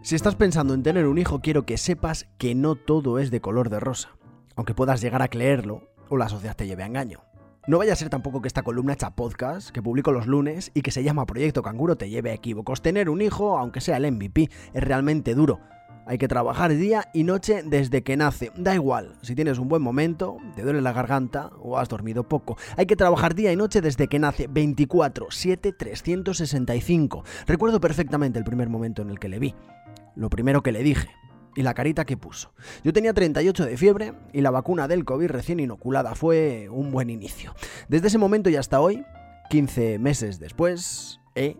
Si estás pensando en tener un hijo, quiero que sepas que no todo es de color de rosa, aunque puedas llegar a creerlo o la sociedad te lleve a engaño. No vaya a ser tampoco que esta columna hecha podcast, que publico los lunes y que se llama Proyecto Canguro, te lleve a equívocos. Tener un hijo, aunque sea el MVP, es realmente duro. Hay que trabajar día y noche desde que nace. Da igual, si tienes un buen momento, te duele la garganta o has dormido poco. Hay que trabajar día y noche desde que nace 24, 7, 365. Recuerdo perfectamente el primer momento en el que le vi. Lo primero que le dije, y la carita que puso. Yo tenía 38 de fiebre y la vacuna del COVID recién inoculada fue un buen inicio. Desde ese momento y hasta hoy, 15 meses después, he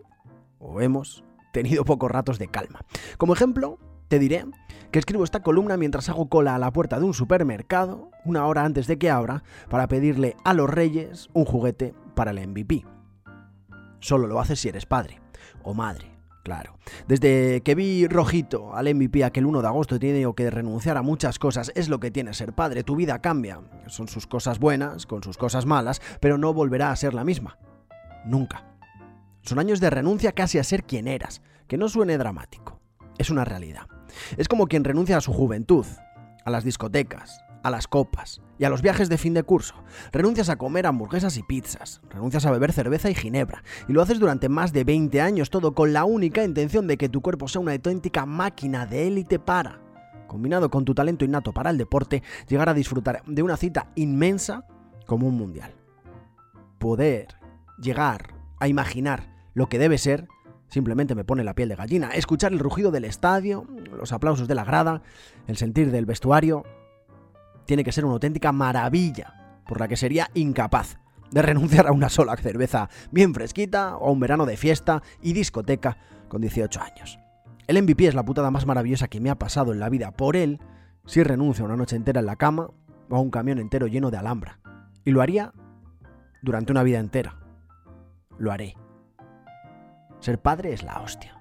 o hemos tenido pocos ratos de calma. Como ejemplo, te diré que escribo esta columna mientras hago cola a la puerta de un supermercado, una hora antes de que abra, para pedirle a los reyes un juguete para el MVP. Solo lo haces si eres padre o madre Claro. Desde que vi rojito al MVP aquel 1 de agosto tenido que renunciar a muchas cosas. Es lo que tiene ser padre. Tu vida cambia. Son sus cosas buenas, con sus cosas malas, pero no volverá a ser la misma. Nunca. Son años de renuncia casi a ser quien eras. Que no suene dramático. Es una realidad. Es como quien renuncia a su juventud, a las discotecas, a las copas y a los viajes de fin de curso. Renuncias a comer hamburguesas y pizzas, renuncias a beber cerveza y ginebra, y lo haces durante más de 20 años, todo con la única intención de que tu cuerpo sea una auténtica máquina de élite para, combinado con tu talento innato para el deporte, llegar a disfrutar de una cita inmensa como un mundial. Poder llegar a imaginar lo que debe ser simplemente me pone la piel de gallina. Escuchar el rugido del estadio, los aplausos de la grada, el sentir del vestuario, tiene que ser una auténtica maravilla, por la que sería incapaz de renunciar a una sola cerveza bien fresquita o a un verano de fiesta y discoteca con 18 años. El MVP es la putada más maravillosa que me ha pasado en la vida. Por él, si renuncio a una noche entera en la cama o a un camión entero lleno de alhambra. Y lo haría durante una vida entera. Lo haré. Ser padre es la hostia.